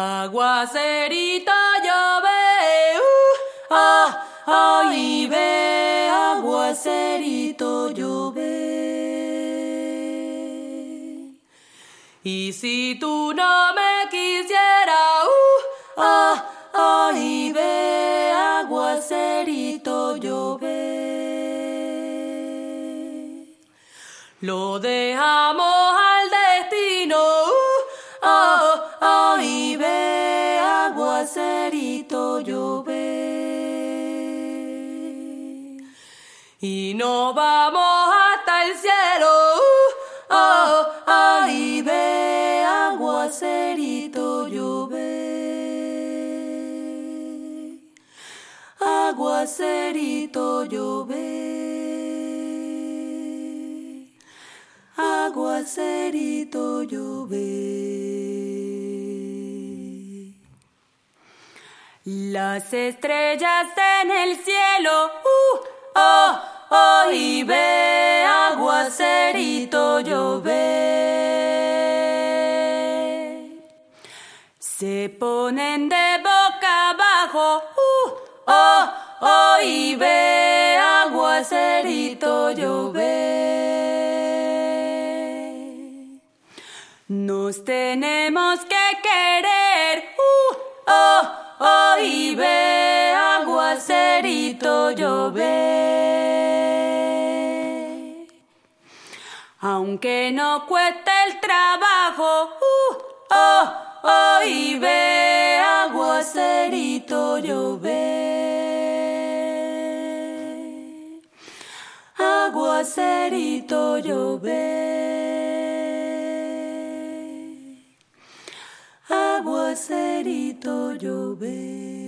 Aguacerito llove, uh, ah, ay ve, aguacerito llove. Y si tú no me quisieras, uh, ah, ay ve, aguacerito llove. Lo dejamos aguacerito llove. Y no vamos hasta el cielo, uh, ah, ay ve, aguacerito llove. Aguacerito llove. aguacerito llover. Las estrellas en el cielo, uh, oh, oh, y ve aguacerito llover. Se ponen de boca abajo, uh, oh, oh, y ve aguacerito llover. Nos tenemos que querer, uh, oh, oh, y ve aguacerito llover. Aunque no cueste el trabajo, uh, oh, oh, y ve aguacerito llover. Aguacerito llover. aguacerito llover.